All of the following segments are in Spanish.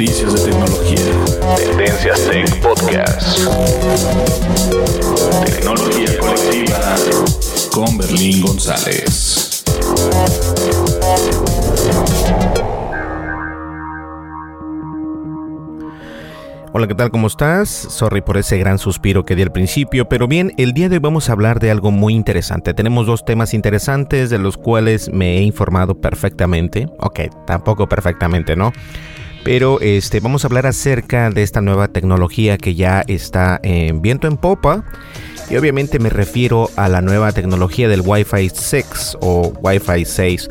noticias de tecnología. Tendencias Tech Podcast. Tecnología colectiva con Berlín González. Hola, ¿qué tal? ¿Cómo estás? Sorry por ese gran suspiro que di al principio, pero bien, el día de hoy vamos a hablar de algo muy interesante. Tenemos dos temas interesantes de los cuales me he informado perfectamente. Ok, tampoco perfectamente, ¿no? Pero este, vamos a hablar acerca de esta nueva tecnología que ya está en viento en popa. Y obviamente me refiero a la nueva tecnología del Wi-Fi 6 o Wi-Fi 6.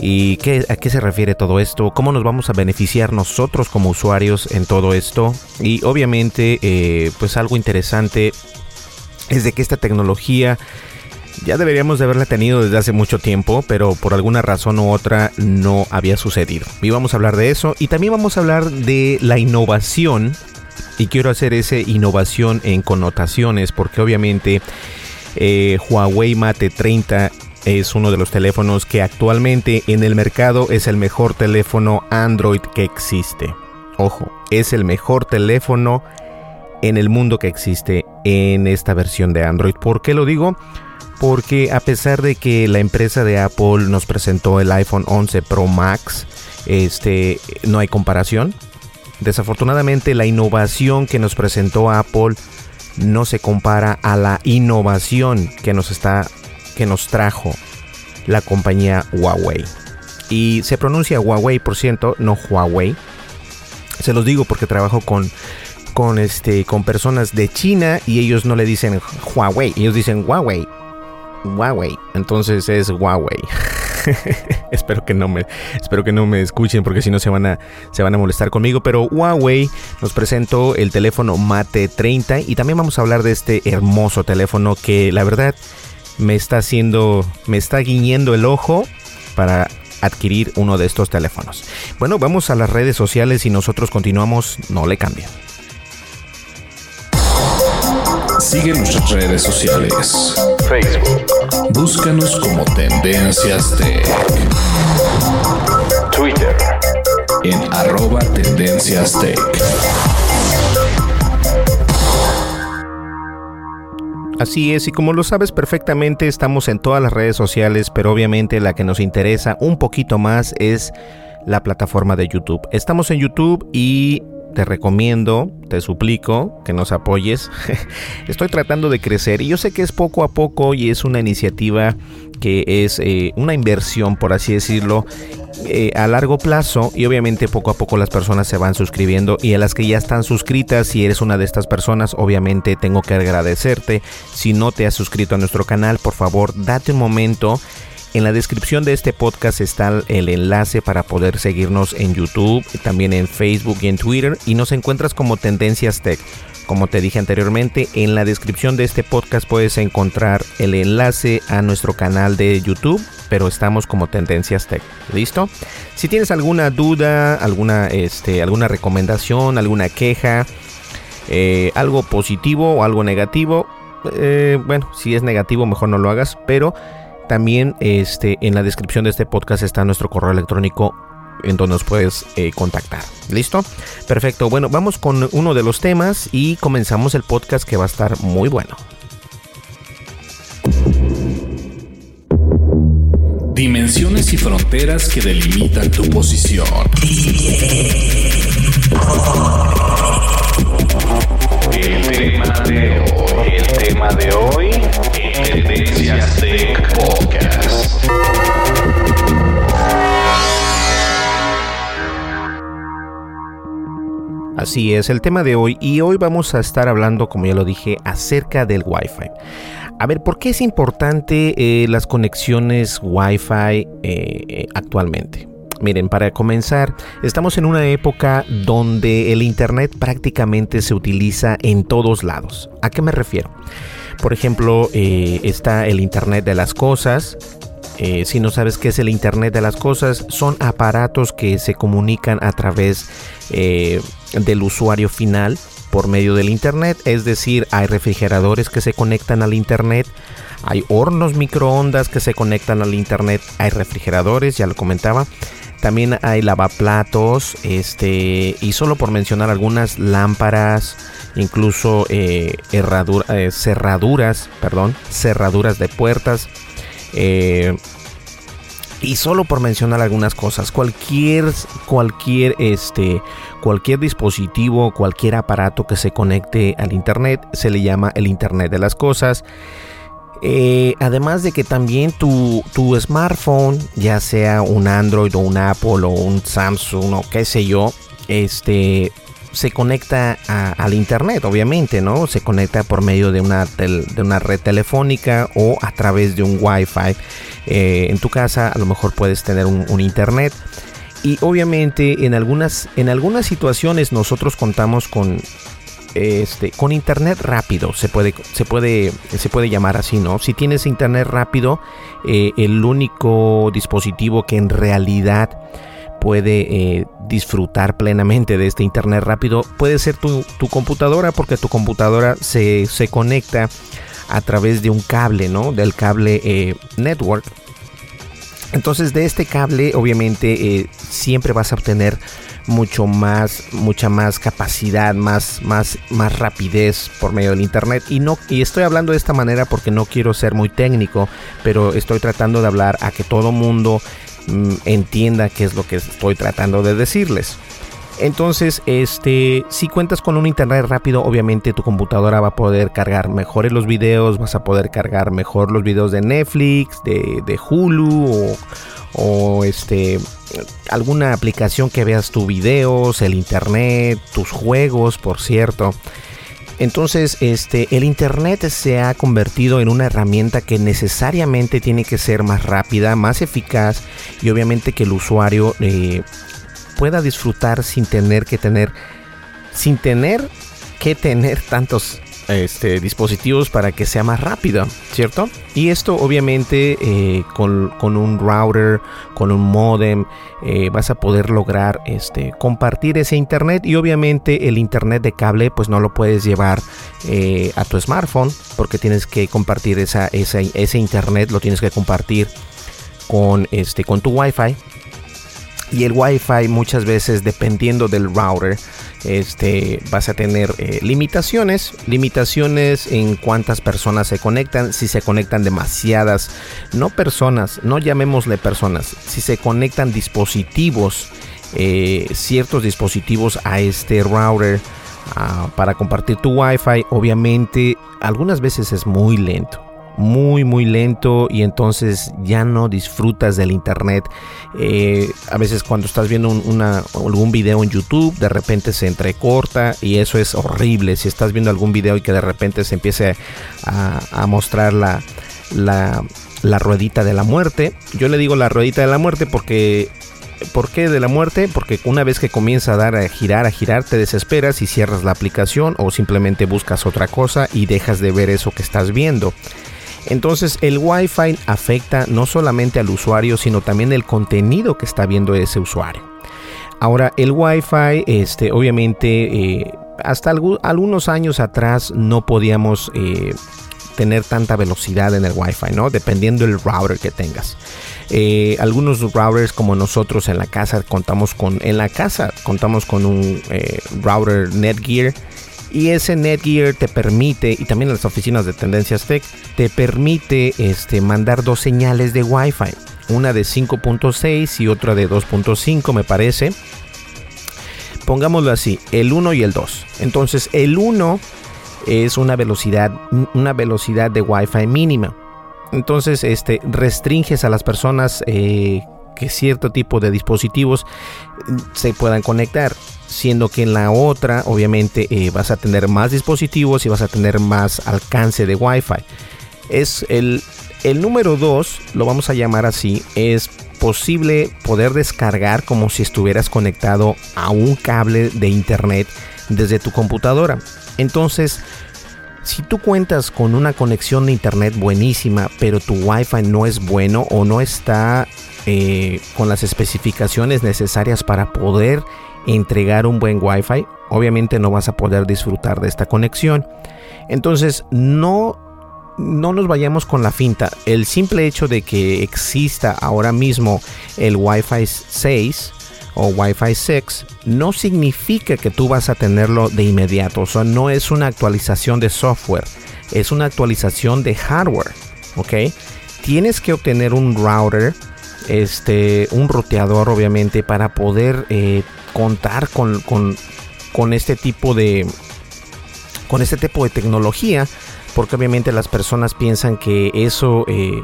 ¿Y qué, a qué se refiere todo esto? ¿Cómo nos vamos a beneficiar nosotros como usuarios en todo esto? Y obviamente, eh, pues algo interesante es de que esta tecnología ya deberíamos de haberla tenido desde hace mucho tiempo, pero por alguna razón u otra no había sucedido. Y vamos a hablar de eso y también vamos a hablar de la innovación. Y quiero hacer esa innovación en connotaciones porque obviamente eh, Huawei Mate 30 es uno de los teléfonos que actualmente en el mercado es el mejor teléfono Android que existe. Ojo, es el mejor teléfono en el mundo que existe en esta versión de Android. ¿Por qué lo digo? Porque a pesar de que la empresa de Apple nos presentó el iPhone 11 Pro Max, este no hay comparación. Desafortunadamente la innovación que nos presentó Apple no se compara a la innovación que nos está que nos trajo la compañía Huawei. Y se pronuncia Huawei, por ciento, no Huawei. Se los digo porque trabajo con, con, este, con personas de China y ellos no le dicen Huawei, ellos dicen Huawei. Huawei. Entonces es Huawei. espero que no me espero que no me escuchen porque si no se van a se van a molestar conmigo, pero Huawei nos presentó el teléfono Mate 30 y también vamos a hablar de este hermoso teléfono que la verdad me está haciendo, me está guiñendo el ojo para adquirir uno de estos teléfonos. Bueno, vamos a las redes sociales y nosotros continuamos, no le cambien. Sigue nuestras redes sociales. Facebook. Búscanos como Tendencias Tech. Twitter. En arroba Tendencias Tech. Así es, y como lo sabes perfectamente, estamos en todas las redes sociales, pero obviamente la que nos interesa un poquito más es la plataforma de YouTube. Estamos en YouTube y te recomiendo, te suplico que nos apoyes. Estoy tratando de crecer y yo sé que es poco a poco y es una iniciativa que es eh, una inversión, por así decirlo, eh, a largo plazo y obviamente poco a poco las personas se van suscribiendo y a las que ya están suscritas, si eres una de estas personas, obviamente tengo que agradecerte. Si no te has suscrito a nuestro canal, por favor, date un momento En la descripción de este podcast está el enlace para poder seguirnos en YouTube, también en Facebook y en Twitter y nos encuentras como Tendencias Tech. Como te dije anteriormente, en la descripción de este podcast puedes encontrar el enlace a nuestro canal de YouTube, pero estamos como Tendencias Tech. ¿Listo? Si tienes alguna duda, alguna, este, alguna recomendación, alguna queja, eh, algo positivo o algo negativo, eh, bueno, si es negativo mejor no lo hagas, pero también este, en la descripción de este podcast está nuestro correo electrónico en donde nos puedes eh, contactar. ¿Listo? Perfecto. Bueno, vamos con uno de los temas y comenzamos el podcast que va a estar muy bueno. Dimensiones y fronteras que delimitan tu posición. Tema de hoy, el tema de hoy, Tendencias Tech Podcast. Así es el tema de hoy y hoy vamos a estar hablando, como ya lo dije, acerca del Wi-Fi. A ver, ¿por qué es importante eh, las conexiones Wi-Fi eh, actualmente? Miren, para comenzar, estamos en una época donde el Internet prácticamente se utiliza en todos lados. ¿A qué me refiero? Por ejemplo, eh, está el Internet de las Cosas, eh, si no sabes qué es el Internet de las Cosas, son aparatos que se comunican a través eh, del usuario final por medio del Internet. Es decir, hay refrigeradores que se conectan al Internet, hay hornos microondas que se conectan al Internet, hay refrigeradores, ya lo comentaba. También hay lavaplatos, este, y solo por mencionar algunas lámparas, incluso eh, cerraduras, perdón, cerraduras de puertas, eh, y solo por mencionar algunas cosas, cualquier, cualquier, este, cualquier dispositivo, cualquier aparato que se conecte al Internet se le llama el Internet de las cosas. Eh, además de que también tu, tu, smartphone, ya sea un Android o un Apple o un Samsung o qué sé yo, este, se conecta al internet, obviamente, ¿no? Se conecta por medio de una, de una red telefónica o a través de un Wi-Fi. Eh, en tu casa a lo mejor puedes tener un, internet. Y obviamente en algunas, en algunas situaciones nosotros contamos con este, con internet rápido, se puede, se puede, se puede llamar así, ¿no? Si tienes internet rápido, eh, el único dispositivo que en realidad puede eh, disfrutar plenamente de este internet rápido puede ser tu, computadora porque tu computadora se, conecta a través de un cable, ¿no? Del cable eh, network. Entonces de este cable obviamente siempre vas a obtener mucho más, mucha más capacidad, más, más, más rapidez por medio del internet. Y no, y estoy hablando de esta manera porque no quiero ser muy técnico, pero estoy tratando de hablar a que todo mundo Mm, entienda qué es lo que estoy tratando de decirles. Entonces, este, si cuentas con un internet rápido, obviamente tu computadora va a poder cargar mejores los videos, vas a poder cargar mejor los videos de Netflix, de, Hulu o, este, alguna aplicación que veas tus videos, el internet, tus juegos, por cierto. Entonces, este, el Internet se ha convertido en una herramienta que necesariamente tiene que ser más rápida, más eficaz y obviamente que el usuario eh, pueda disfrutar sin tener que tener, sin tener que tener tantos este, dispositivos para que sea más rápido, ¿cierto? Y esto obviamente eh, con, un router, con un modem, eh, vas a poder lograr este, compartir ese internet y obviamente el internet de cable pues no lo puedes llevar eh, a tu smartphone porque tienes que compartir esa, ese internet, lo tienes que compartir con, este, con tu wifi y el wifi muchas veces dependiendo del router este, vas a tener eh, limitaciones, limitaciones en cuántas personas se conectan, si se conectan demasiadas, no personas, no llamémosle personas, si se conectan dispositivos, eh, ciertos dispositivos a este router ah, para compartir tu wifi, obviamente algunas veces es muy lento muy muy lento y entonces ya no disfrutas del internet eh, a veces cuando estás viendo algún video en youtube de repente se entrecorta y eso es horrible si estás viendo algún video y que de repente se empiece a, mostrar la, la, la ruedita de la muerte. Yo le digo la ruedita de la muerte porque ¿Por qué de la muerte? Porque una vez que comienza a dar a girar, a girar, te desesperas y cierras la aplicación o simplemente buscas otra cosa y dejas de ver eso que estás viendo. Entonces el Wi-Fi afecta no solamente al usuario, sino también el contenido que está viendo ese usuario. Ahora el Wi-Fi, este, obviamente, eh, hasta algunos años atrás no podíamos eh, tener tanta velocidad en el Wi-Fi, ¿no? Dependiendo del router que tengas. Eh, algunos routers como nosotros en la casa contamos con, en la casa contamos con un router Netgear y ese Netgear te permite, y también las oficinas de Tendencias Tech, te permite este, mandar dos señales de Wi-Fi. Una de 5.6 y otra de 2.5 me parece. Pongámoslo así, el 1 y el 2. Entonces el 1 es una velocidad, una velocidad de Wi-Fi mínima. Entonces, este, restringes a las personas eh, que cierto tipo de dispositivos mm, se puedan conectar. Siendo que en la otra, obviamente, eh, vas a tener más dispositivos y vas a tener más alcance de Wi-Fi. Es el, el número 2, lo vamos a llamar así, es posible poder descargar como si estuvieras conectado a un cable de internet desde tu computadora. Entonces, si tú cuentas con una conexión de internet buenísima, pero tu Wi-Fi no es bueno o no está eh, con las especificaciones necesarias para poder entregar un buen Wi-Fi, obviamente no vas a poder disfrutar de esta conexión. Entonces, no, no nos vayamos con la finta. El simple hecho de que exista ahora mismo el Wi-Fi 6 o Wi-Fi 6 no significa que tú vas a tenerlo de inmediato. O sea, no es una actualización de software, es una actualización de hardware. ¿Ok? Tienes que obtener un router, este, un roteador, obviamente, para poder eh, contar con, con, este tipo de. con este tipo de tecnología. Porque obviamente las personas piensan que eso. Eh,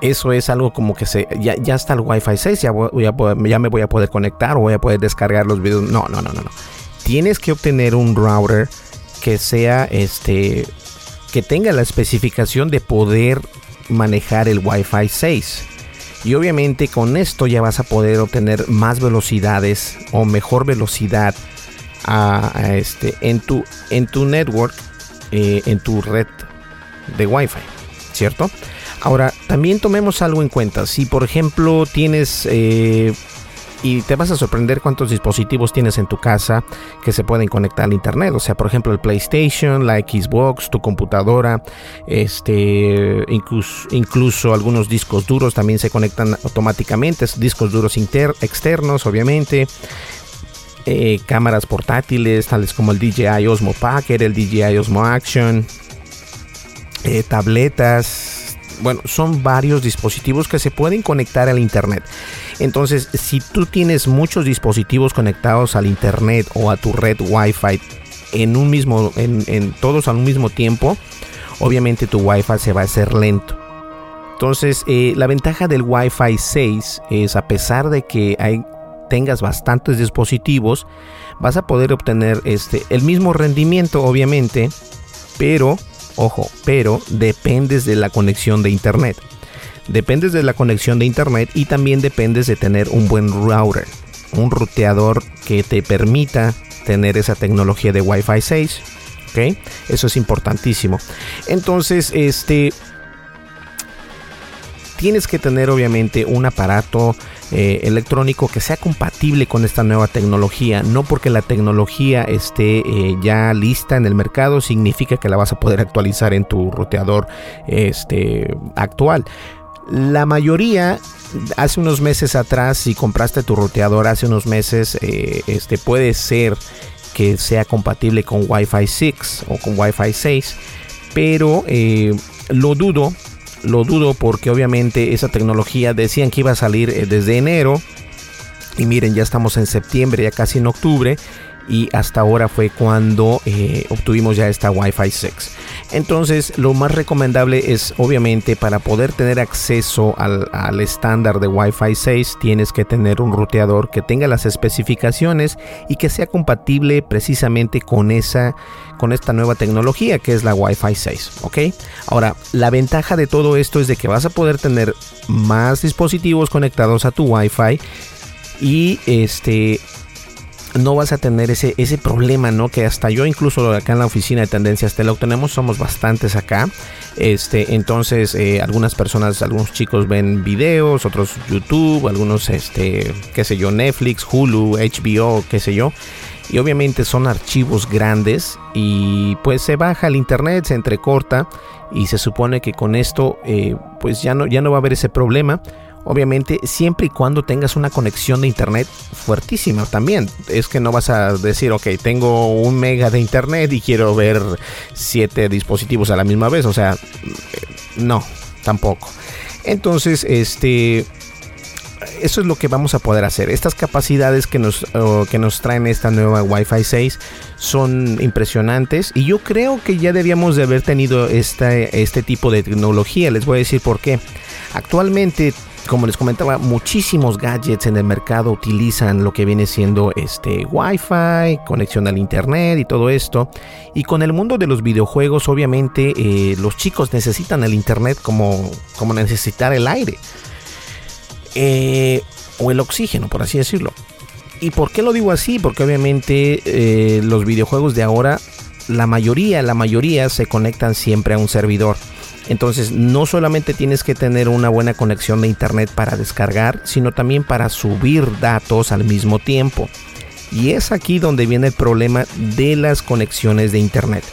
eso es algo como que se ya, ya está el Wi-Fi 6, ya, ya, me voy a poder conectar o voy a poder descargar los videos. No, no, no, no, no. Tienes que obtener un router que sea este que tenga la especificación de poder manejar el Wi-Fi 6. Y obviamente con esto ya vas a poder obtener más velocidades o mejor velocidad a, este, en, tu, en tu network, eh, en tu red de Wi-Fi, ¿cierto? Ahora, también tomemos algo en cuenta. Si, por ejemplo, tienes... Eh, y te vas a sorprender cuántos dispositivos tienes en tu casa que se pueden conectar al internet. O sea, por ejemplo, el PlayStation, la Xbox, tu computadora, este, incluso, incluso algunos discos duros también se conectan automáticamente. Discos duros externos, obviamente. Eh, cámaras portátiles, tales como el DJI Osmo Packer, el DJI Osmo Action, eh, tabletas, bueno, son varios dispositivos que se pueden conectar al Internet. Entonces, si tú tienes muchos dispositivos conectados al Internet o a tu red Wi-Fi en un mismo, en, todos al mismo tiempo, obviamente tu Wi-Fi se va a hacer lento. Entonces, eh, la ventaja del Wi-Fi 6 es a pesar de que tengas bastantes dispositivos, vas a poder obtener este, el mismo rendimiento, obviamente, pero Ojo, pero dependes de la conexión de internet. Dependes de la conexión de internet y también dependes de tener un buen router, un ruteador que te permita tener esa tecnología de Wi-Fi 6. ¿ok? Eso es importantísimo. Entonces, este, tienes que tener obviamente un aparato eh, electrónico que sea compatible con esta nueva tecnología. No porque la tecnología esté eh, ya lista en el mercado significa que la vas a poder actualizar en tu roteador este, actual. La mayoría, hace unos meses atrás, si compraste tu roteador hace unos meses, eh, este puede ser que sea compatible con Wi-Fi 6 o con Wi-Fi 6, pero lo dudo lo dudo porque obviamente esa tecnología decían que iba a salir eh, desde enero. Y miren, ya estamos en septiembre, ya casi en octubre. Y hasta ahora fue cuando eh, obtuvimos ya esta Wi-Fi 6. Entonces lo más recomendable es obviamente para poder tener acceso al, estándar de Wi-Fi 6 tienes que tener un ruteador que tenga las especificaciones y que sea compatible precisamente con esa con esta nueva tecnología que es la Wi-Fi 6, ¿ok? Ahora, la ventaja de todo esto es de que vas a poder tener más dispositivos conectados a tu Wi-Fi y este no vas a tener ese, ese problema, ¿no? Que hasta yo incluso acá en la oficina de tendencias te lo tenemos, somos bastantes acá. Este, entonces eh, algunas personas, algunos chicos ven videos, otros YouTube, algunos, este, qué sé yo, Netflix, Hulu, HBO, qué sé yo. Y obviamente son archivos grandes y pues se baja el internet, se entrecorta y se supone que con esto eh, pues ya no, ya no va a haber ese problema Obviamente, siempre y cuando tengas una conexión de internet fuertísima también. Es que no vas a decir, ok, tengo un mega de internet y quiero ver siete dispositivos a la misma vez. O sea, no, tampoco. Entonces, este, eso es lo que vamos a poder hacer. Estas capacidades que nos, que nos traen esta nueva Wi-Fi 6 son impresionantes y yo creo que ya debíamos de haber tenido este tipo de tecnología. Les voy a decir por qué. Actualmente como les comentaba, muchísimos gadgets en el mercado utilizan lo que viene siendo este Wi-Fi, conexión al internet y todo esto. Y con el mundo de los videojuegos, obviamente, eh, los chicos necesitan el internet como, como necesitar el aire. Eh, o el oxígeno, por así decirlo. ¿Y por qué lo digo así? Porque obviamente eh, los videojuegos de ahora, la mayoría, la mayoría se conectan siempre a un servidor. Entonces no solamente tienes que tener una buena conexión de internet para descargar, sino también para subir datos al mismo tiempo. Y es aquí donde viene el problema de las conexiones de internet.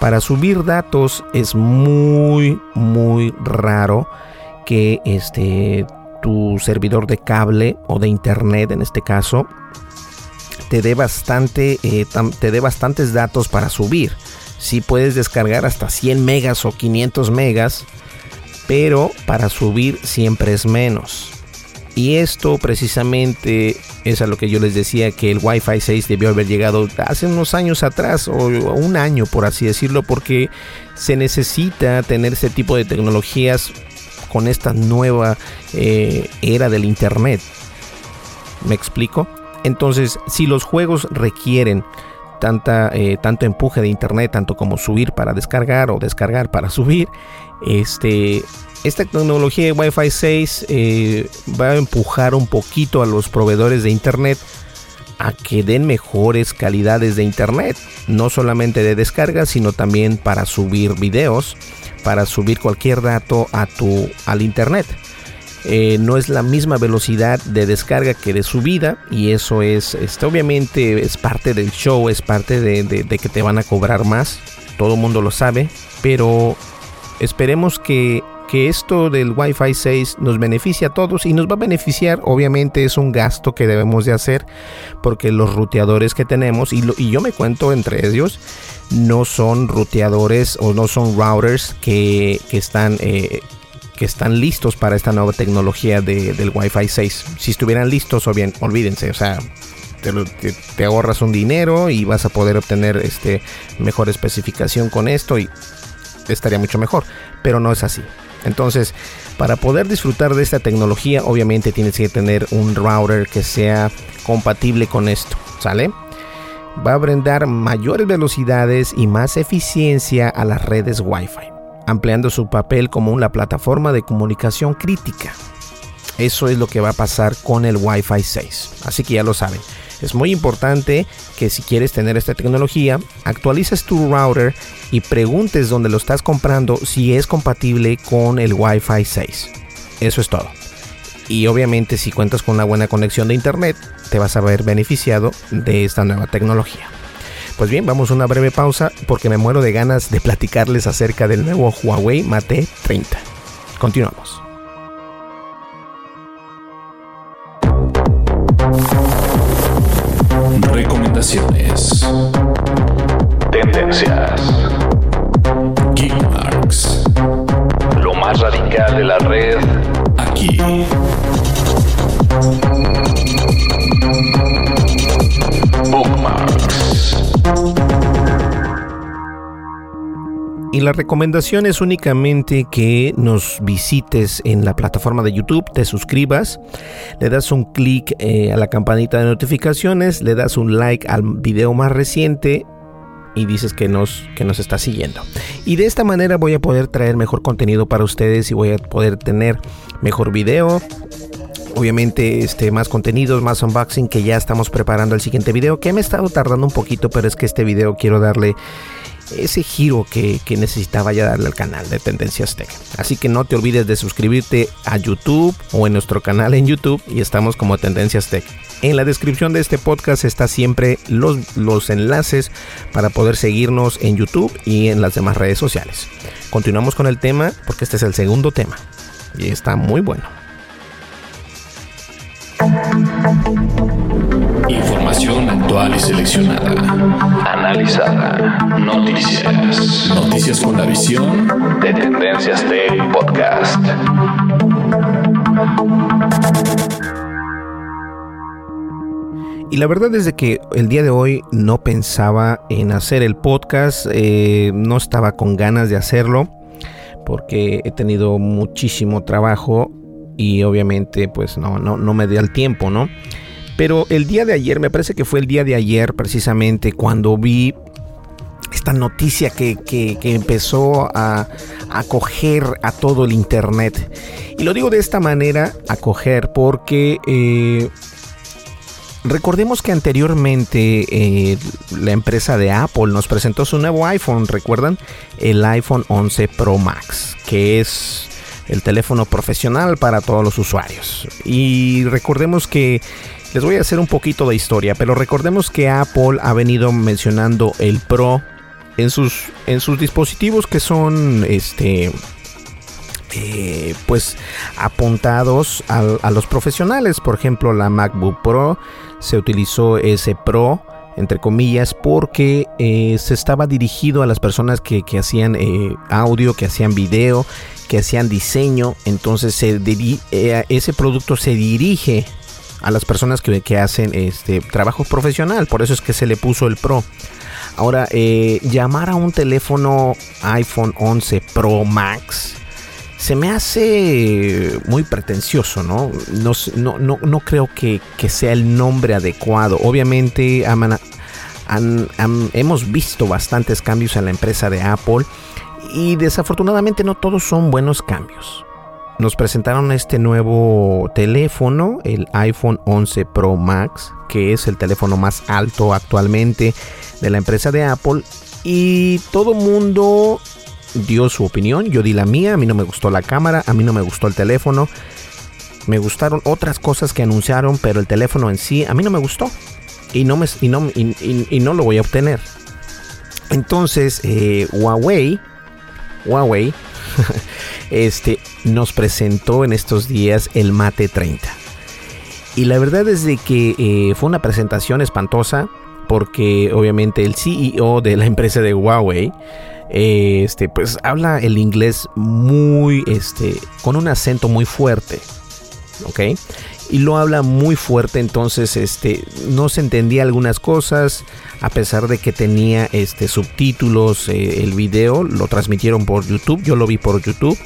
Para subir datos es muy muy raro que este tu servidor de cable o de internet en este caso te dé bastante eh, te dé bastantes datos para subir si puedes descargar hasta 100 megas o 500 megas, pero para subir siempre es menos. Y esto precisamente es a lo que yo les decía que el Wi-Fi 6 debió haber llegado hace unos años atrás o un año por así decirlo porque se necesita tener este tipo de tecnologías con esta nueva eh, era del Internet. ¿Me explico? Entonces, si los juegos requieren tanta, eh, tanto empuje de internet, tanto como subir para descargar o descargar para subir. Este, esta tecnología de Wi-Fi 6 eh, va a empujar un poquito a los proveedores de internet a que den mejores calidades de internet, no solamente de descarga, sino también para subir videos, para subir cualquier dato a tu al internet. Eh, no es la misma velocidad de descarga que de subida y eso es, este, obviamente es parte del show, es parte de, que te van a cobrar más, todo mundo lo sabe, pero esperemos que, que esto del Wi-Fi 6 nos beneficie a todos y nos va a beneficiar, obviamente es un gasto que debemos de hacer porque los ruteadores que tenemos, y, y yo me cuento entre ellos, no son ruteadores o no son routers que, que están... Eh, están listos para esta nueva tecnología del Wi-Fi 6. Si estuvieran listos, o bien, olvídense, o sea, te, ahorras un dinero y vas a poder obtener este mejor especificación con esto y estaría mucho mejor, pero no es así. Entonces, para poder disfrutar de esta tecnología, obviamente tienes que tener un router que sea compatible con esto, ¿sale? Va a brindar mayores velocidades y más eficiencia a las redes Wi-Fi ampliando su papel como una plataforma de comunicación crítica. Eso es lo que va a pasar con el Wi-Fi 6. Así que ya lo saben. Es muy importante que si quieres tener esta tecnología, actualices tu router y preguntes dónde lo estás comprando si es compatible con el Wi-Fi 6. Eso es todo. Y obviamente si cuentas con una buena conexión de internet, te vas a ver beneficiado de esta nueva tecnología. Pues bien, vamos a una breve pausa porque me muero de ganas de platicarles acerca del nuevo Huawei Mate 30. Continuamos. Recomendaciones. Tendencias. Geekmarks. Lo más radical de la red aquí. La recomendación es únicamente que nos visites en la plataforma de YouTube, te suscribas, le das un clic eh, a la campanita de notificaciones, le das un like al video más reciente y dices que nos, que nos está siguiendo. Y de esta manera voy a poder traer mejor contenido para ustedes y voy a poder tener mejor video, obviamente este, más contenidos, más unboxing que ya estamos preparando el siguiente video que me he estado tardando un poquito pero es que este video quiero darle ese giro que, necesitaba ya darle al canal de Tendencias Tech. Así que no te olvides de suscribirte a YouTube o en nuestro canal en YouTube y estamos como Tendencias Tech. En la descripción de este podcast está siempre los, los enlaces para poder seguirnos en YouTube y en las demás redes sociales. Continuamos con el tema porque este es el segundo tema y está muy bueno. Información actual y seleccionada. Analizada. Noticias. Noticias con la visión de Tendencias Tech Podcast. Y la verdad es de que el día de hoy no pensaba en hacer el podcast, eh, no estaba con ganas de hacerlo porque he tenido muchísimo trabajo y obviamente pues no, no, no me dio el tiempo, ¿no? Pero el día de ayer, me parece que fue el día de ayer precisamente cuando vi esta noticia que, empezó a, acoger a todo el Internet. Y lo digo de esta manera, acoger, porque eh, recordemos que anteriormente eh, la empresa de Apple nos presentó su nuevo iPhone, ¿recuerdan? El iPhone 11 Pro Max, que es el teléfono profesional para todos los usuarios. Y recordemos que les voy a hacer un poquito de historia, pero recordemos que Apple ha venido mencionando el Pro en sus, en sus dispositivos que son este eh, pues apuntados a, los profesionales. Por ejemplo, la MacBook Pro se utilizó ese Pro entre comillas, porque eh, se estaba dirigido a las personas que, hacían eh, audio, que hacían video, que hacían diseño. Entonces se ese producto se dirige a las personas que, que, hacen este trabajo profesional. Por eso es que se le puso el Pro. Ahora, llamar a un teléfono iPhone 11 Pro Max se me hace muy pretencioso, ¿no? No, no, no, creo que, sea el nombre adecuado. Obviamente hemos visto bastantes cambios en la empresa de Apple y desafortunadamente no todos son buenos cambios. Nos presentaron este nuevo teléfono, el iPhone 11 Pro Max, que es el teléfono más alto actualmente de la empresa de Apple. Y todo mundo dio su opinión, yo di la mía, a mí no me gustó la cámara, a mí no me gustó el teléfono, me gustaron otras cosas que anunciaron, pero el teléfono en sí a mí no me gustó y no, me, y no, y, no lo voy a obtener. Entonces, eh, Huawei, Huawei, este, nos presentó en estos días el Mate 30. Y la verdad es de que eh, fue una presentación espantosa porque obviamente el CEO de la empresa de Huawei este, pues habla el inglés muy, este, con un acento muy fuerte, ¿ok? Y lo habla muy fuerte, entonces, este, no se entendía algunas cosas, a pesar de que tenía, este, subtítulos, eh, el video, lo transmitieron por YouTube, yo lo vi por YouTube.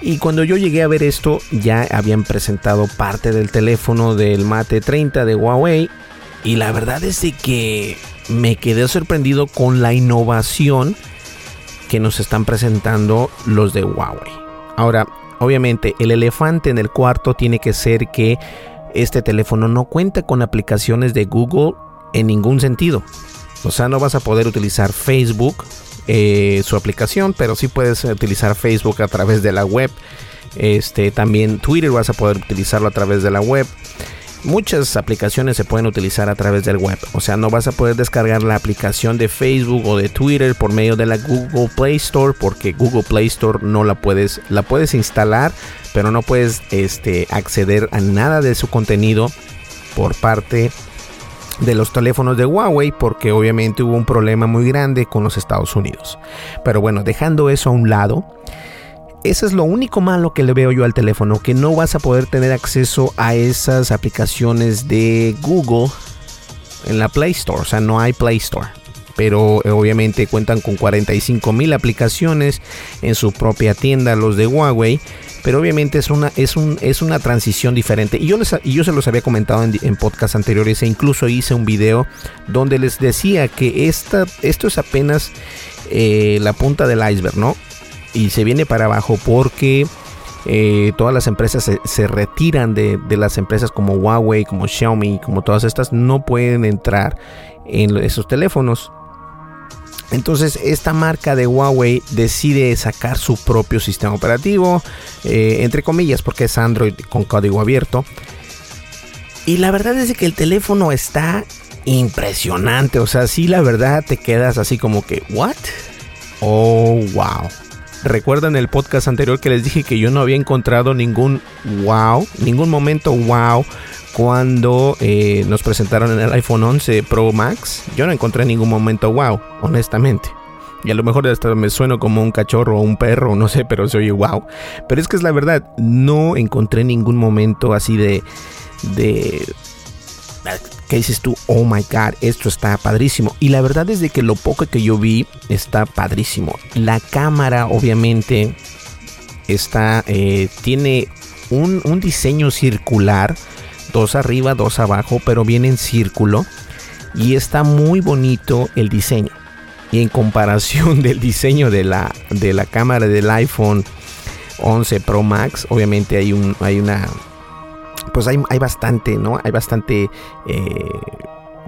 Y cuando yo llegué a ver esto, ya habían presentado parte del teléfono del Mate 30 de Huawei. Y la verdad es que me quedé sorprendido con la innovación que nos están presentando los de Huawei. Ahora, obviamente, el elefante en el cuarto tiene que ser que este teléfono no cuenta con aplicaciones de Google en ningún sentido. O sea, no vas a poder utilizar Facebook, eh, su aplicación, pero sí puedes utilizar Facebook a través de la web. Este, también Twitter vas a poder utilizarlo a través de la web muchas aplicaciones se pueden utilizar a través del web. O sea, no vas a poder descargar la aplicación de Facebook o de Twitter por medio de la Google Play Store porque Google Play Store no la puedes, la puedes instalar, pero no puedes este, acceder a nada de su contenido por parte de los teléfonos de Huawei porque obviamente hubo un problema muy grande con los Estados Unidos. Pero bueno, dejando eso a un lado, eso es lo único malo que le veo yo al teléfono, que no vas a poder tener acceso a esas aplicaciones de Google en la Play Store, o sea, no hay Play Store. pero eh, obviamente cuentan con 45 mil aplicaciones en su propia tienda, los de Huawei. Pero obviamente es una, es un, es una transición diferente. Y yo, les, yo se los había comentado en, en podcasts anteriores e incluso hice un video donde les decía que esta, esto es apenas eh, la punta del iceberg, ¿no? Y se viene para abajo porque eh, todas las empresas se, retiran de, de, las empresas como Huawei, como Xiaomi, como todas estas, no pueden entrar en esos teléfonos. Entonces esta marca de Huawei decide sacar su propio sistema operativo, eh, entre comillas, porque es Android con código abierto. Y la verdad es que el teléfono está impresionante. O sea, sí, la verdad te quedas así como que, ¿what? Oh, wow. Recuerdan el podcast anterior que les dije que yo no había encontrado ningún wow, ningún momento wow cuando eh, nos presentaron en el iPhone 11 Pro Max, yo no encontré ningún momento wow, honestamente. Y a lo mejor hasta me sueno como un cachorro o un perro, no sé, pero soy wow. Pero es que es la verdad, no encontré ningún momento así de... de ¿Qué dices tú? Oh my god, esto está padrísimo. Y la verdad es de que lo poco que yo vi está padrísimo. La cámara, obviamente, está. Eh, tiene un, un diseño circular dos arriba, dos abajo, pero viene en círculo y está muy bonito el diseño. Y en comparación del diseño de la, de la cámara del iPhone 11 Pro Max, obviamente hay, un, hay una... Pues hay, hay bastante, ¿no? Hay bastante eh,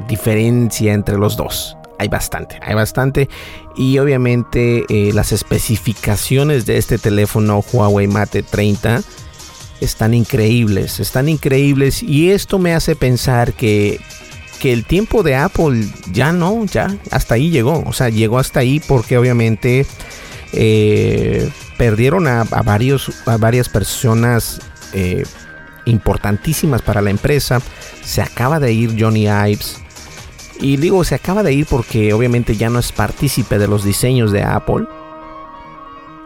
diferencia entre los dos. Hay bastante, hay bastante. Y obviamente eh, las especificaciones de este teléfono Huawei Mate 30 están increíbles, están increíbles y esto me hace pensar que, que el tiempo de Apple ya no, ya hasta ahí llegó, o sea, llegó hasta ahí porque obviamente eh, perdieron a, varios, a varias personas eh, importantísimas para la empresa, se acaba de ir Johnny Ives. Y digo, se acaba de ir porque obviamente ya no es partícipe de los diseños de Apple.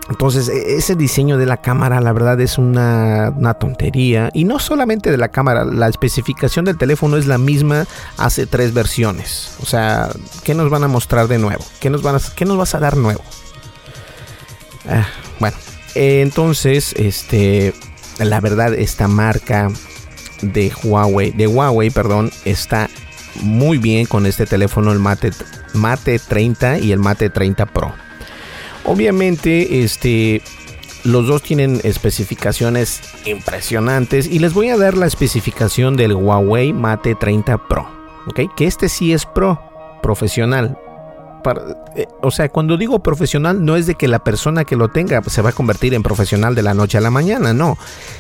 Entonces, e, ese diseño de la cámara, la verdad, es una, tontería. Y no solamente de la cámara, la especificación del teléfono es la misma hace tres versiones. O sea, ¿qué nos van a mostrar de nuevo? ¿Qué nos, van a, qué nos vas a dar nuevo? Ah, bueno, entonces, este, la verdad, esta marca de Huawei, de Huawei, perdón, está muy bien con este teléfono, el Mate, Mate 30 y el Mate 30 Pro. Obviamente, este, los dos tienen especificaciones impresionantes y les voy a dar la especificación del Huawei Mate 30 Pro. Que este sí es Pro, profesional. Eh, o sea, cuando digo profesional no es de que la persona que lo tenga se va a convertir en profesional de la noche a la mañana, no,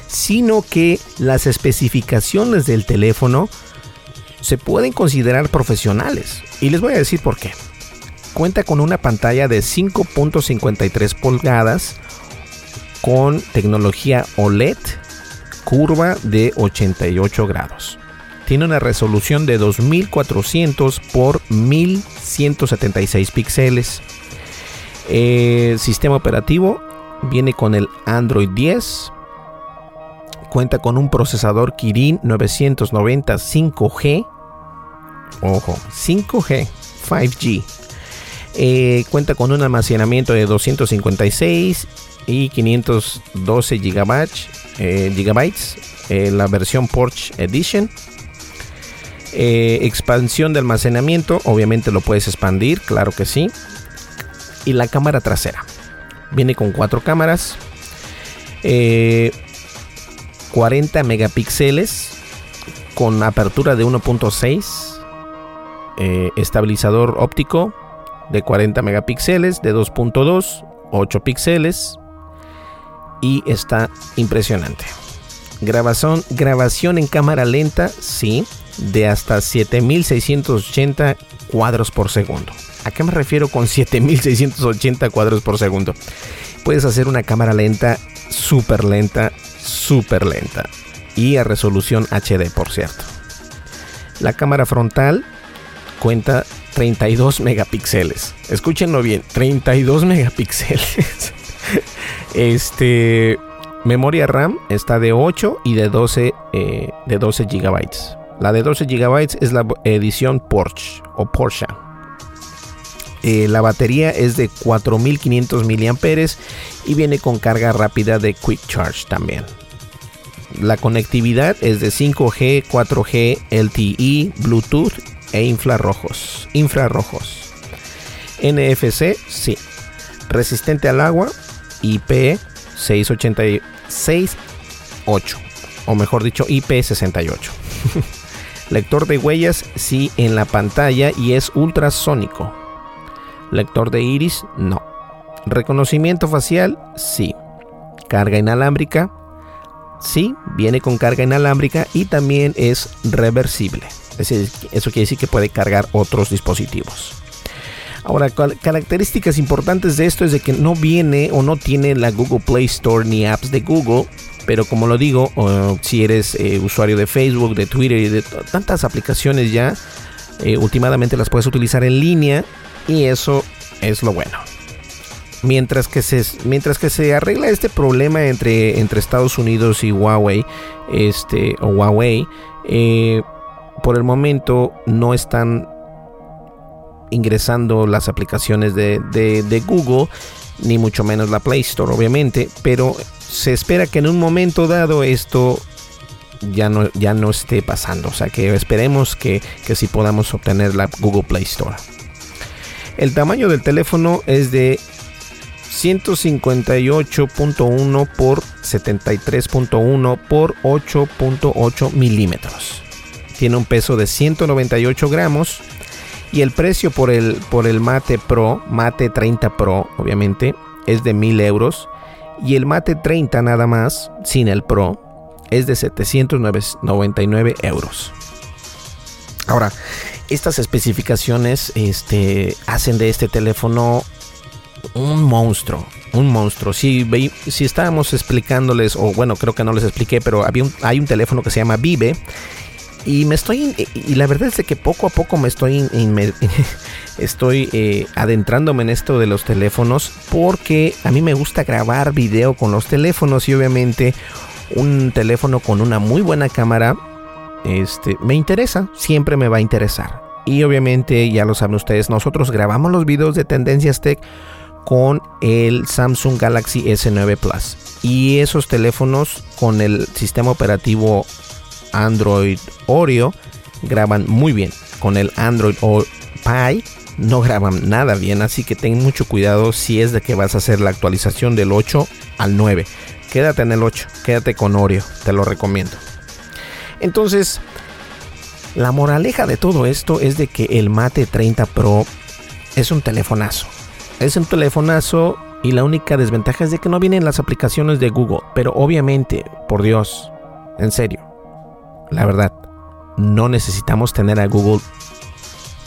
sino que las especificaciones del teléfono se pueden considerar profesionales. Y les voy a decir por qué cuenta con una pantalla de 5.53 pulgadas con tecnología OLED curva de 88 grados. Tiene una resolución de 2400 por 1176 píxeles. El sistema operativo viene con el Android 10. Cuenta con un procesador Kirin 990 5G. Ojo, 5G, 5G eh, cuenta con un almacenamiento de 256 y 512 gigabytes, eh, gigabytes eh, la versión Porsche Edition. Expansión de almacenamiento, obviamente lo puedes expandir, claro que sí. Y la cámara trasera. Viene con cuatro cámaras. 40 megapíxeles con apertura de 1.6. estabilizador óptico de 40 megapíxeles, de 2.2, 8 píxeles y está impresionante. Grabación, grabación en cámara lenta, sí, de hasta 7680 cuadros por segundo. ¿A qué me refiero con 7680 cuadros por segundo? Puedes hacer una cámara lenta, súper lenta, súper lenta. Y a resolución HD, por cierto. La cámara frontal cuenta 32 megapíxeles. Escúchenlo bien, 32 megapíxeles. este memoria RAM está de 8 y de 12 eh, de 12 gigabytes. La de 12 gigabytes es la edición Porsche o Porsche. Eh, la batería es de 4500 mAh y viene con carga rápida de Quick Charge también. La conectividad es de 5G, 4G, LTE, Bluetooth e infrarrojos. Infrarrojos. NFC, sí. Resistente al agua, IP 6868 o mejor dicho IP68. Lector de huellas, sí, en la pantalla y es ultrasónico. Lector de iris, no. Reconocimiento facial, sí. Carga inalámbrica, sí, viene con carga inalámbrica y también es reversible. eso quiere decir que puede cargar otros dispositivos. Ahora, características importantes de esto es de que no viene o no tiene la Google Play Store ni apps de Google, pero como lo digo, si eres eh, usuario de Facebook, de Twitter y de tantas aplicaciones ya, eh, últimamente las puedes utilizar en línea y eso es lo bueno. Mientras que se, mientras que se arregla este problema entre, entre Estados Unidos y Huawei, este, o Huawei, eh, por el momento no están ingresando las aplicaciones de, de, Google, ni mucho menos la Play Store, obviamente, pero se espera que en un momento dado esto ya no, ya no esté pasando. O sea que esperemos que, que sí podamos obtener la Google Play Store. El tamaño del teléfono es de 158.1 por 73.1 por 8.8 milímetros. Tiene un peso de 198 gramos y el precio por el, por el Mate Pro, Mate 30 Pro, obviamente, es de 1000 euros. Y el Mate 30 nada más, sin el Pro, es de 799 euros. Ahora, estas especificaciones este, hacen de este teléfono un monstruo. Un monstruo. Si, si estábamos explicándoles, o bueno, creo que no les expliqué, pero había hay un teléfono que se llama Vive y me estoy, y la verdad es que poco a poco me estoy, estoy eh, adentrándome en esto de los teléfonos porque a mí me gusta grabar video con los teléfonos y obviamente un teléfono con una muy buena cámara, este, me interesa, siempre me va a interesar. Y obviamente ya lo saben ustedes, nosotros grabamos los videos de Tendencias Tech con el Samsung Galaxy S9 Plus. Y esos teléfonos con el sistema operativo Android Oreo graban muy bien. Con el Android o Pie no graban nada bien, así que ten mucho cuidado si es de que vas a hacer la actualización del 8 al 9. Quédate en el 8, quédate con Oreo, te lo recomiendo. Entonces, la moraleja de todo esto es de que el Mate 30 Pro es un telefonazo. Es un telefonazo y la única desventaja es de que no vienen las aplicaciones de Google. Pero obviamente, por Dios, en serio, la verdad, no necesitamos tener a Google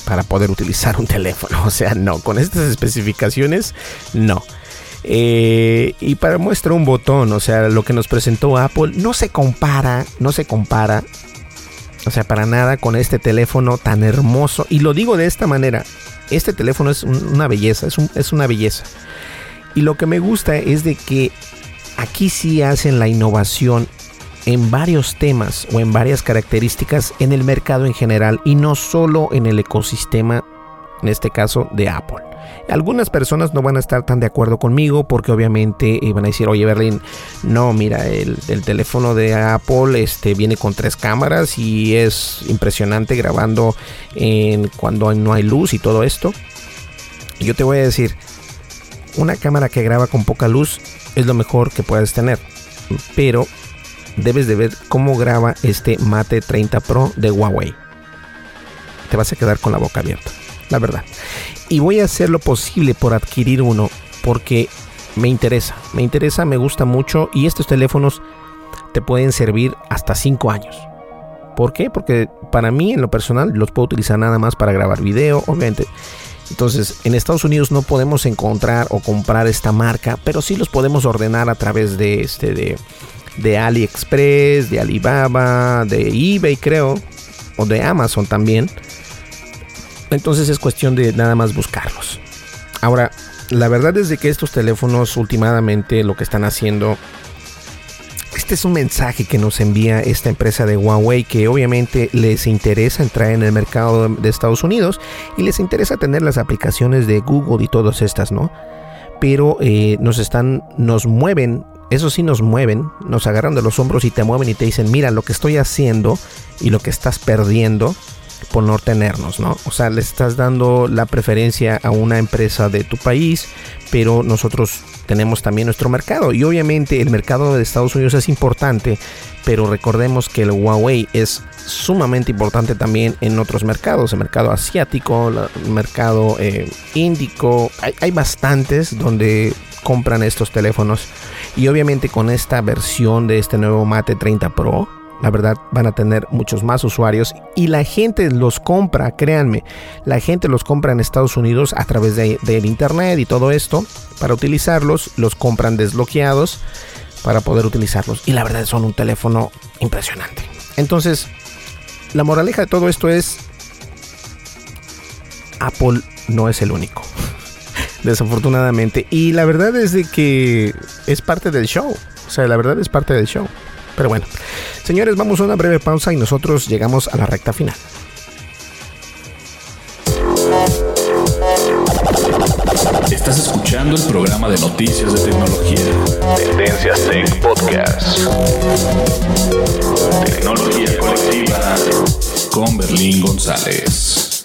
para poder utilizar un teléfono. O sea, no, con estas especificaciones, no. Eh, y para muestra un botón, o sea, lo que nos presentó Apple no se compara, no se compara, o sea, para nada con este teléfono tan hermoso. Y lo digo de esta manera, este teléfono es una belleza, es, es una belleza. Y lo que me gusta es de que aquí sí hacen la innovación en varios temas o en varias características en el mercado en general y no solo en el ecosistema, en este caso de Apple. Algunas personas no van a estar tan de acuerdo conmigo porque obviamente eh, van a decir, oye Berlín, no, mira, el, teléfono de Apple este, viene con tres cámaras y es impresionante grabando en, cuando no hay luz y todo esto. Y yo te voy a decir, una cámara que graba con poca luz es lo mejor que puedes tener. Pero debes de ver cómo graba este Mate 30 Pro de Huawei. Te vas a quedar con la boca abierta, la verdad. Y voy a hacer lo posible por adquirir uno porque me interesa, me interesa, me gusta mucho y estos teléfonos te pueden servir hasta 5 años. ¿Por qué? Porque para mí en lo personal los puedo utilizar nada más para grabar video, obviamente. Entonces, en Estados Unidos no podemos encontrar o comprar esta marca, pero sí los podemos ordenar a través de este de de AliExpress, de Alibaba, de eBay creo, o de Amazon también. Entonces es cuestión de nada más buscarlos. Ahora, la verdad es de que estos teléfonos últimamente lo que están haciendo Este es un mensaje que nos envía esta empresa de Huawei que obviamente les interesa entrar en el mercado de Estados Unidos y les interesa tener las aplicaciones de Google y todas estas, ¿no? Pero eh, nos están, nos mueven, eso sí nos mueven, nos agarran de los hombros y te mueven y te dicen, mira lo que estoy haciendo y lo que estás perdiendo por no tenernos, ¿no? O sea, le estás dando la preferencia a una empresa de tu país, pero nosotros tenemos también nuestro mercado. Y obviamente el mercado de Estados Unidos es importante, pero recordemos que el Huawei es sumamente importante también en otros mercados, el mercado asiático, el mercado eh, índico, hay, hay bastantes donde compran estos teléfonos y obviamente con esta versión de este nuevo Mate 30 Pro la verdad van a tener muchos más usuarios y la gente los compra, créanme, la gente los compra en Estados Unidos a través de, del internet y todo esto para utilizarlos, los compran desbloqueados para poder utilizarlos y la verdad son un teléfono impresionante. Entonces, la moraleja de todo esto es Apple no es el único. Desafortunadamente. Y la verdad es de que es parte del show. O sea, la verdad es parte del show. Pero bueno, señores, vamos a una breve pausa y nosotros llegamos a la recta final. Estás escuchando el programa de noticias de tecnología. Tendencias Tech Podcast. Tecnología colectiva con Berlín González.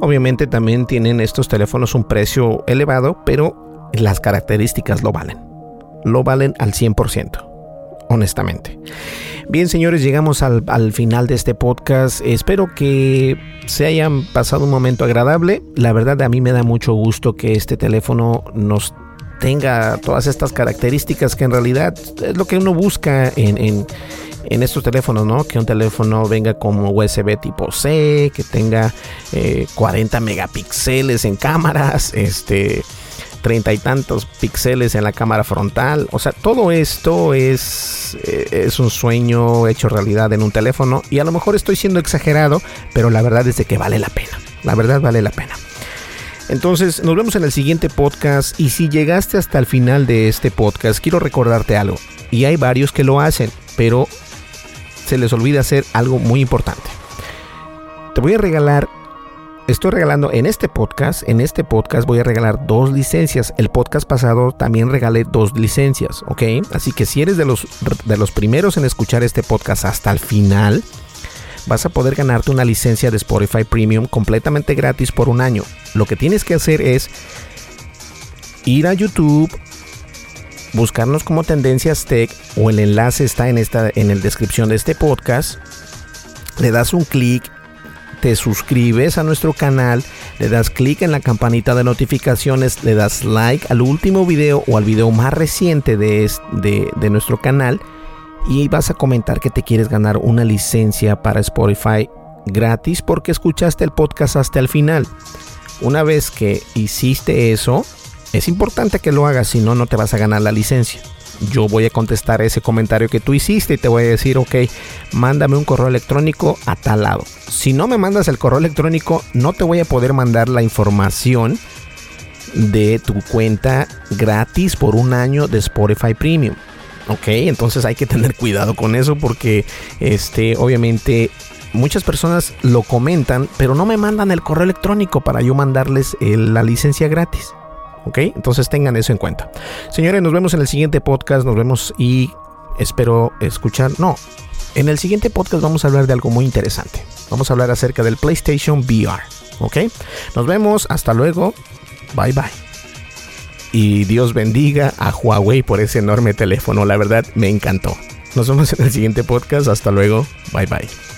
Obviamente también tienen estos teléfonos un precio elevado, pero las características lo valen. Lo valen al 100%, honestamente. Bien, señores, llegamos al, final de este podcast. Espero que se hayan pasado un momento agradable. La verdad, a mí me da mucho gusto que este teléfono nos tenga todas estas características que en realidad es lo que uno busca en, estos teléfonos, ¿no? Que un teléfono venga como USB tipo C, que tenga 40 eh, megapíxeles en cámaras, este treinta y tantos píxeles en la cámara frontal. O sea, todo esto es, eh, es un sueño hecho realidad en un teléfono. Y a lo mejor estoy siendo exagerado, pero la verdad es que vale la pena. La verdad vale la pena. Entonces, nos vemos en el siguiente podcast. Y si llegaste hasta el final de este podcast, quiero recordarte algo. Y hay varios que lo hacen, pero se les olvida hacer algo muy importante. Te voy a regalar estoy regalando en este podcast, en este podcast voy a regalar dos licencias. El podcast pasado también regalé dos licencias, ¿ok? Así que si eres de los, de los primeros en escuchar este podcast hasta el final, vas a poder ganarte una licencia de Spotify Premium completamente gratis por un año. Lo que tienes que hacer es ir a YouTube, buscarnos como Tendencias Tech o el enlace está en esta en la descripción de este podcast. Le das un clic te suscribes a nuestro canal, le das clic en la campanita de notificaciones, le das like al último video o al video más reciente de, de, nuestro canal y vas a comentar que te quieres ganar una licencia para Spotify gratis porque escuchaste el podcast hasta el final. Una vez que hiciste eso, es importante que lo hagas, si no, no te vas a ganar la licencia yo voy a contestar ese comentario que tú hiciste y te voy a decir, ok, mándame un correo electrónico a tal lado. Si no me mandas el correo electrónico, no te voy a poder mandar la información de tu cuenta gratis por un año de Spotify Premium. Ok, entonces hay que tener cuidado con eso porque este, obviamente muchas personas lo comentan, pero no me mandan el correo electrónico para yo mandarles la licencia gratis. ¿Ok? Entonces tengan eso en cuenta. Señores, nos vemos en el siguiente podcast, nos vemos y espero escuchar, no, en el siguiente podcast vamos a hablar de algo muy interesante. Vamos a hablar acerca del PlayStation VR, ¿ok? Nos vemos, hasta luego, bye bye. Y Dios bendiga a Huawei por ese enorme teléfono, la verdad me encantó. Nos vemos en el siguiente podcast, hasta luego, bye bye.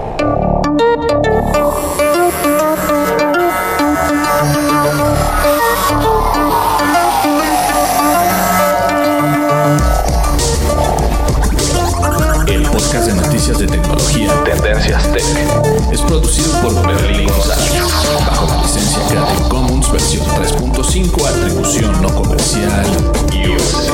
Frecuencias Tech es producido por Berlín González, bajo la licencia Creative Commons versión 3.5, atribución no comercial USA.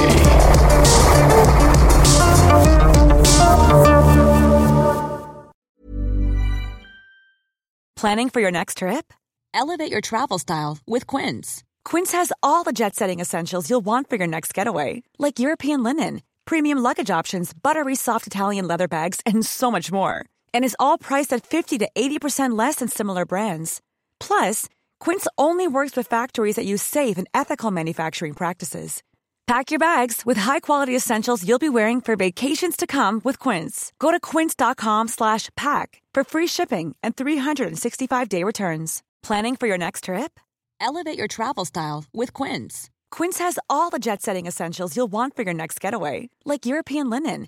Planning for your next trip? Elevate your travel style with Quince. Quince has all the jet-setting essentials you'll want for your next getaway, like European linen, premium luggage options, buttery soft Italian leather bags, and so much more and is all priced at 50 to 80% less than similar brands. Plus, Quince only works with factories that use safe and ethical manufacturing practices. Pack your bags with high-quality essentials you'll be wearing for vacations to come with Quince. Go to quince.com/pack for free shipping and 365-day returns. Planning for your next trip? Elevate your travel style with Quince. Quince has all the jet-setting essentials you'll want for your next getaway, like European linen,